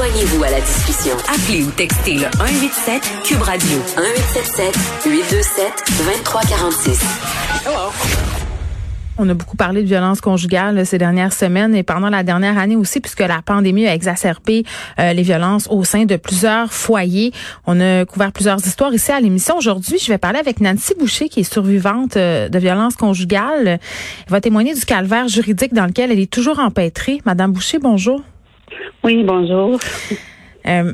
Joignez-vous à la discussion. Appelez ou textez le 187 Cube Radio 1877 827 2346. On a beaucoup parlé de violence conjugale ces dernières semaines et pendant la dernière année aussi, puisque la pandémie a exacerbé euh, les violences au sein de plusieurs foyers. On a couvert plusieurs histoires ici à l'émission. Aujourd'hui, je vais parler avec Nancy Boucher, qui est survivante euh, de violences conjugales. Elle va témoigner du calvaire juridique dans lequel elle est toujours empêtrée. Madame Boucher, bonjour. Oui, bonjour. Euh,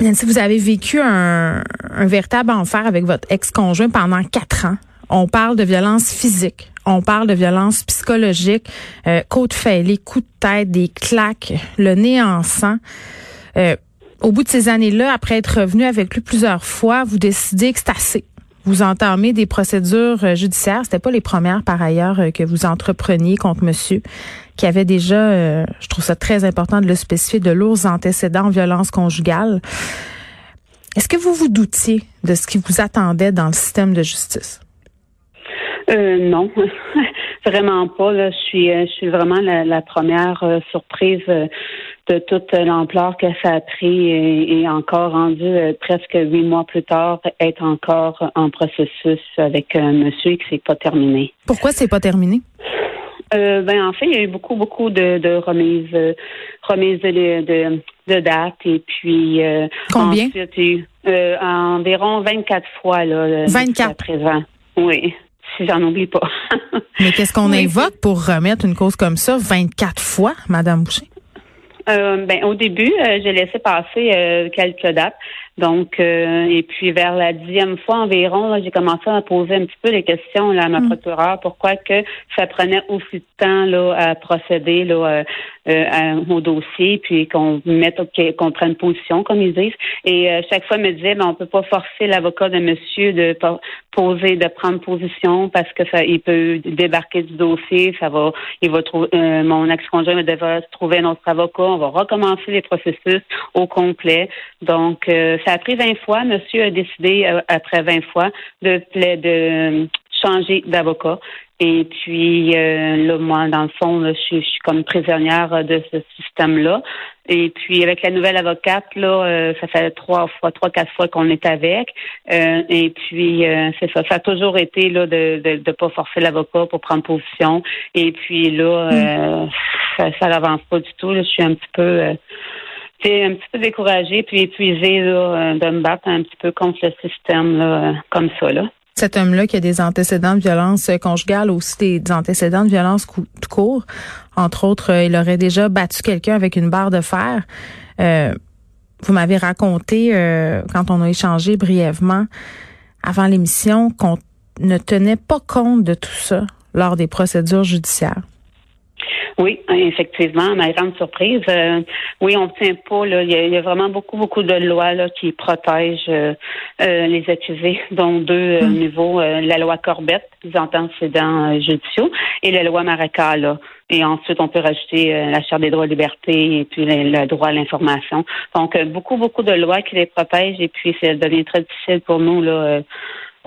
vous avez vécu un, un véritable enfer avec votre ex-conjoint pendant quatre ans. On parle de violence physique, on parle de violence psychologique, euh, côte fêlée, coups de tête, des claques, le nez en sang. Euh, au bout de ces années-là, après être revenu avec lui plusieurs fois, vous décidez que c'est assez. Vous entamez des procédures euh, judiciaires. C'était pas les premières, par ailleurs, euh, que vous entrepreniez contre monsieur, qui avait déjà, euh, je trouve ça très important de le spécifier, de lourds antécédents en violence conjugale. Est-ce que vous vous doutiez de ce qui vous attendait dans le système de justice? Non, vraiment pas. Je suis, je suis vraiment la, première surprise de toute l'ampleur que ça a pris et, et encore rendu euh, presque huit mois plus tard, être encore en processus avec un monsieur et que c'est pas terminé. Pourquoi c'est pas terminé? Euh, ben en fait, il y a eu beaucoup, beaucoup de, de remises, euh, remises de, de, de dates et puis euh, Combien? ensuite, il y a eu, euh, environ 24 fois là, 24. jusqu'à présent. Oui, si j'en oublie pas. Mais qu'est-ce qu'on Oui. invoque pour remettre une cause comme ça 24 fois, Madame Boucher? Euh, ben, au début, euh, j'ai laissé passer euh, quelques dates. Donc, euh, et puis vers la dixième fois environ, j'ai commencé à poser un petit peu les questions là, à ma procureure, pourquoi que ça prenait aussi de temps là, à procéder là, euh, euh, à- au dossier, puis qu'on mette qu'on prenne position, comme ils disent. Et euh, chaque fois, elle me disait, ben, on peut pas forcer l'avocat de monsieur de poser, de prendre position parce que ça, il peut débarquer du dossier, ça va, il va trouver, euh, mon ex-conjoint va trouver un autre avocat, on va recommencer les processus au complet. Donc, euh, ça a pris 20 fois. Monsieur a décidé, euh, après 20 fois, de, de changer d'avocat. Et puis, euh, là, moi, dans le fond, là, je, suis- je suis comme prisonnière de ce système-là. Et puis, avec la nouvelle avocate, là, euh, ça fait trois fois, trois, quatre fois qu'on est avec. Euh, et puis, euh, c'est ça. Ça a toujours été là de de, de pas forcer l'avocat pour prendre position. Et puis là, euh, ça, ça n'avance pas du tout. là. Je suis un petit peu euh, un petit peu découragée puis épuisée là, de me battre un petit peu contre le système là, comme ça. Là. Cet homme-là qui a des antécédents de violence euh, conjugale, aussi des, antécédents de violence tout court. Entre autres, euh, il aurait déjà battu quelqu'un avec une barre de fer. Euh, vous m'avez raconté, quand on a échangé brièvement avant l'émission, qu'on ne tenait pas compte de tout ça lors des procédures judiciaires. Oui, effectivement, ma grande surprise. euh, oui, on ne tient pas. Là, il, y a, il y a vraiment beaucoup, beaucoup de lois là, qui protègent euh, euh, les accusés, dont deux euh, niveaux. euh, la loi Corbett, les antécédents euh, judiciaux, et la loi Maraca. Là. Et ensuite, on peut rajouter euh, la Charte des droits et libertés et puis le, le droit à l'information. Donc, euh, beaucoup, beaucoup de lois qui les protègent. Et puis, ça devient très difficile pour nous là, euh,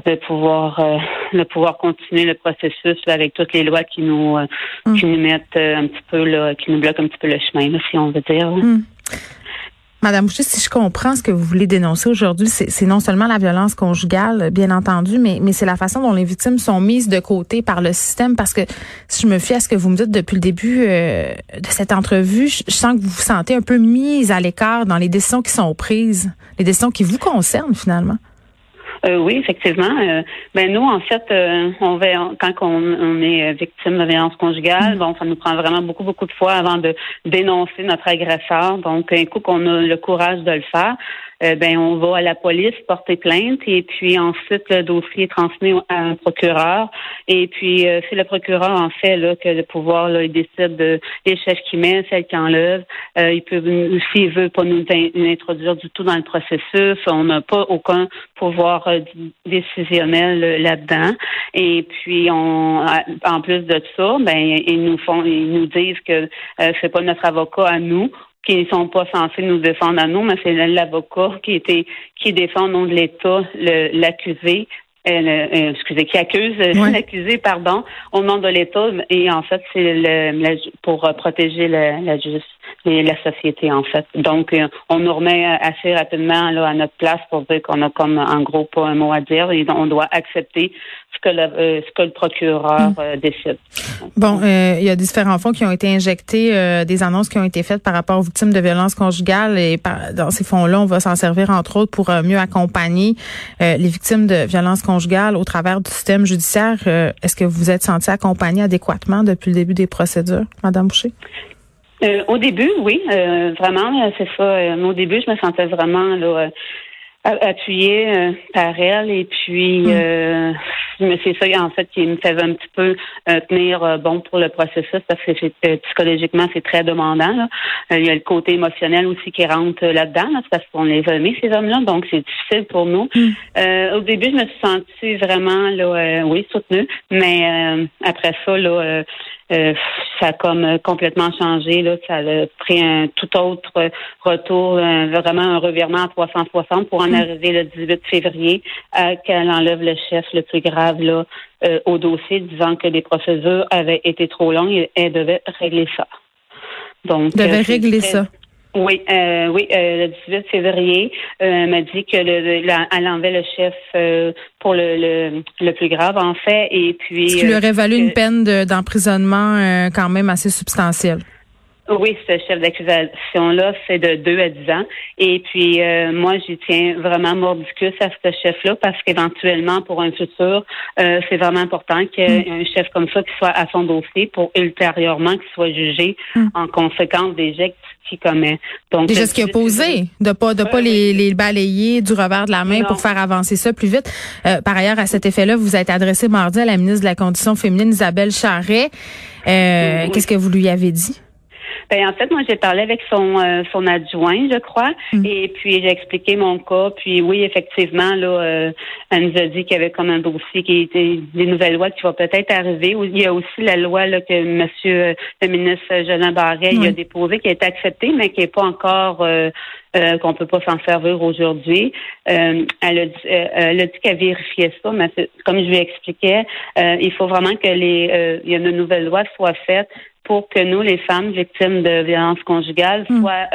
de pouvoir euh, de pouvoir continuer le processus là, avec toutes les lois qui nous euh, Mm. qui nous mettent euh, un petit peu là, qui nous bloquent un petit peu le chemin, là, si on veut dire. Mm. Madame Boucher, si je comprends ce que vous voulez dénoncer aujourd'hui, c'est c'est non seulement la violence conjugale, bien entendu, mais, mais c'est la façon dont les victimes sont mises de côté par le système. Parce que si je me fie à ce que vous me dites depuis le début euh, de cette entrevue, je, je sens que vous vous sentez un peu mise à l'écart dans les décisions qui sont prises, les décisions qui vous concernent finalement. Euh, oui, effectivement. Euh, ben nous, en fait, euh, on va quand on, est victime de violence conjugale, bon, ça nous prend vraiment beaucoup, beaucoup de fois avant de dénoncer notre agresseur. Donc, un coup qu'on a le courage de le faire, euh, ben on va à la police porter plainte et puis ensuite le dossier est transmis à un procureur et puis euh, c'est le procureur en fait là que le pouvoir là, il décide de les chefs qui met, celles qui enlève. Euh, il peut s'il veut pas nous, introduire du tout dans le processus, on n'a pas aucun pouvoir euh, décisionnel là-dedans. Et puis on en plus de ça, ben ils nous font ils nous disent que c'est pas notre avocat à nous qui ne sont pas censés nous défendre à nous, mais c'est l'avocat qui était qui défend au nom de l'État l'accusé. Euh, euh, excusez, qui accuse euh, l'accusé, pardon, au nom de l'État, et en fait, c'est le, pour protéger la, la justice et la société, en fait. Donc, on nous remet assez rapidement là, à notre place pour dire qu'on a comme en gros pas un mot à dire et on doit accepter ce que le, euh, ce que le procureur hmm. euh, décide. Bon, euh, il y a différents fonds qui ont été injectés, des annonces qui ont été faites par rapport aux victimes de violences conjugales et dans ces fonds-là, on va s'en servir entre autres pour mieux accompagner les victimes de violences conjugales au travers du système judiciaire. Est-ce que vous êtes senti accompagné adéquatement depuis le début des procédures, Madame Boucher? Au début, oui, vraiment, c'est ça. au début, je me sentais vraiment là, appuyée euh, par elle et puis euh, c'est ça en fait qui me faisait un petit peu euh, tenir euh, bon pour le processus parce que psychologiquement c'est très demandant il y a le côté émotionnel aussi qui rentre là-dedans parce qu'on les a aimés ces hommes-là donc c'est difficile pour nous hmm. au début je me suis sentie vraiment là oui soutenue mais après ça là euh, ça a comme euh, complètement changé. Là, ça a pris un tout autre retour, vraiment un revirement à 360 pour en hmm. arriver le 18 février à qu'elle enlève le chef le plus grave là, euh, au dossier, disant que les procédures avaient été trop longues et elle devait régler ça. Donc, devait régler ça. Oui, euh, oui, euh, le 18 février, euh, elle m'a dit que le, elle enlevait le chef euh, pour le, le, le, plus grave, en fait, et puis... Ce qui lui aurait valu une peine d'emprisonnement quand même assez substantielle. Oui, ce chef d'accusation-là, c'est de 2 à 10 ans. Et puis, euh, moi, j'y tiens vraiment mordicus à ce chef-là parce qu'éventuellement, pour un futur, euh, c'est vraiment important qu'il y ait mm. un chef comme ça qui soit à son dossier pour ultérieurement qu'il soit jugé mm. en conséquence des gestes qu'il commet. Donc, des gestes qu'il a posés, de pas de pas les, les, balayer du revers de la main pour faire avancer ça plus vite. Euh, par ailleurs, à cet effet-là, vous êtes adressé mardi à la ministre de la Condition féminine, Isabelle Charret. Qu'est-ce que vous lui avez dit? Ben, en fait, moi, j'ai parlé avec son euh, son adjoint, je crois, mm. et puis j'ai expliqué mon cas. Puis oui, effectivement, là, euh, elle nous a dit qu'il y avait comme un dossier qui était des nouvelles lois qui vont peut-être arriver. Il y a aussi la loi là, que Monsieur euh, le ministre Jolin Barret a déposée, qui a été acceptée, mais qui n'est pas encore euh, qu'on peut pas s'en servir aujourd'hui. elle a dit, elle a dit qu'elle vérifiait ça, mais comme je lui expliquais, il faut vraiment que les il y a une nouvelle loi soit faite pour que nous, les femmes victimes de violences conjugales, hmm. soient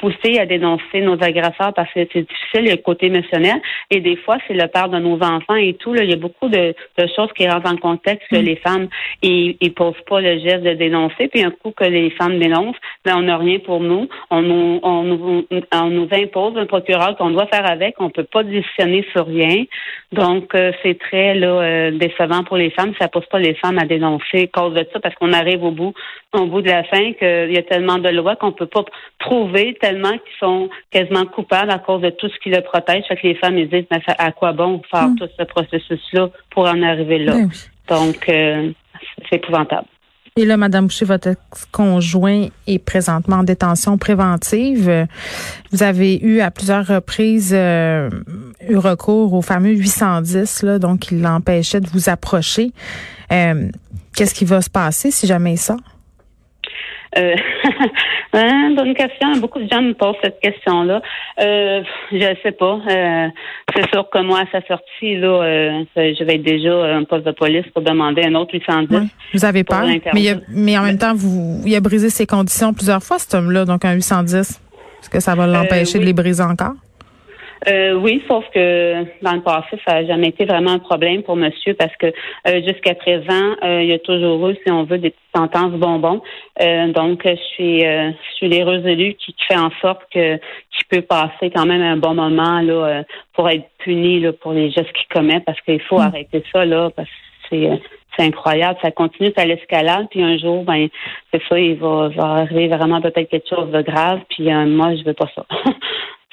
poussées à dénoncer nos agresseurs parce que c'est difficile, il y a le côté émotionnel. Et des fois, c'est le père de nos enfants et tout. Là, il y a beaucoup de, choses qui rentrent en contexte que hmm. les femmes ils, ils posent pas le geste de dénoncer. Puis un coup que les femmes dénoncent, ben on n'a rien pour nous. On nous, on nous, on nous impose un procureur qu'on doit faire avec. On peut pas décisionner sur rien. Donc euh, c'est très là euh, décevant pour les femmes. Ça pousse pas les femmes à dénoncer à cause de ça parce qu'on arrive au bout au bout de la fin qu'il y a tellement de lois qu'on peut pas prouver tellement qu'ils sont quasiment coupables à cause de tout ce qui le protège. Fait que les femmes ils disent mais à quoi bon faire hmm. tout ce processus-là pour en arriver là? Ben Donc euh, c'est épouvantable. Et là, Madame Boucher, votre conjoint est présentement en détention préventive. Vous avez eu à plusieurs reprises euh, eu recours au fameux 810, là, donc il l'empêchait de vous approcher. Euh, qu'est-ce qui va se passer si jamais il sort? Euh, hein, bonne question. Beaucoup de gens me posent cette question-là. Euh, je ne sais pas. Euh, c'est sûr que moi, à sa sortie, là, euh, je vais être déjà un poste de police pour demander un autre 810. Vous avez peur? Mais, mais en même temps, vous, il a brisé ses conditions plusieurs fois, cet homme-là, donc un 810. Est-ce que ça va l'empêcher de les briser encore? Euh, oui, sauf que dans le passé, ça n'a jamais été vraiment un problème pour monsieur parce que euh, jusqu'à présent, euh, il y a toujours eu, si on veut, des petites sentences bonbons. donc, je suis, je suis l'heureuse élue qui, fait en sorte que qu'il peut passer quand même un bon moment là pour être puni là, pour les gestes qu'il commet parce qu'il faut mm. arrêter ça là parce que c'est c'est incroyable. Ça continue à l'escalade, puis un jour, ben, c'est ça, il va, va arriver vraiment peut-être quelque chose de grave, puis moi, je veux pas ça.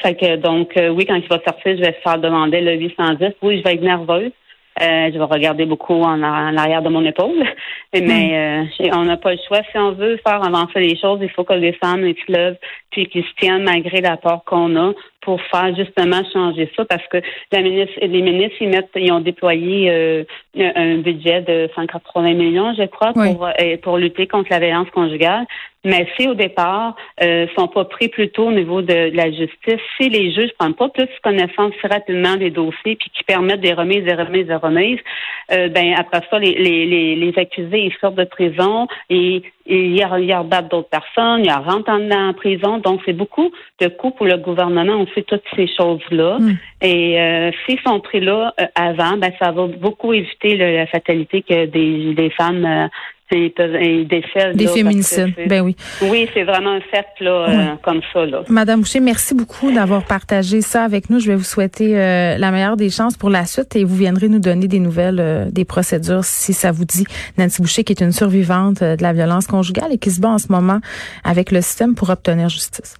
Fait que donc euh, oui, quand il va sortir, je vais se faire demander le 810. Oui, je vais être nerveuse. Euh, je vais regarder beaucoup en, arrière de mon épaule. Mais hmm. euh, on n'a pas le choix. Si on veut faire avancer les choses, il faut que les femmes se lèvent puis qu'ils se tiennent malgré l'apport qu'on a pour faire justement changer ça parce que la ministre, les ministres ils mettent ils ont déployé euh, un budget de 180 millions je crois pour euh, pour lutter contre la violence conjugale mais si au départ euh, sont pas pris plus tôt au niveau de, la justice si les juges prennent pas plus connaissance rapidement des dossiers puis qui permettent des remises des remises des remises euh, ben après ça les, les, les, accusés ils sortent de prison et ils, ils rebattent d'autres personnes ils rentrent en, en prison donc c'est beaucoup de coûts pour le gouvernement on toutes ces choses-là. Hmm. Et euh, s'ils sont pris là euh, avant, ben ça va beaucoup éviter la fatalité que des, des femmes euh. Des féminicides, ben oui. Oui, c'est vraiment un fait là, comme ça. Là. Madame Boucher, merci beaucoup d'avoir partagé ça avec nous. Je vais vous souhaiter la meilleure des chances pour la suite et vous viendrez nous donner des nouvelles des procédures si ça vous dit. Nancy Boucher, qui est une survivante de la violence conjugale et qui se bat en ce moment avec le système pour obtenir justice.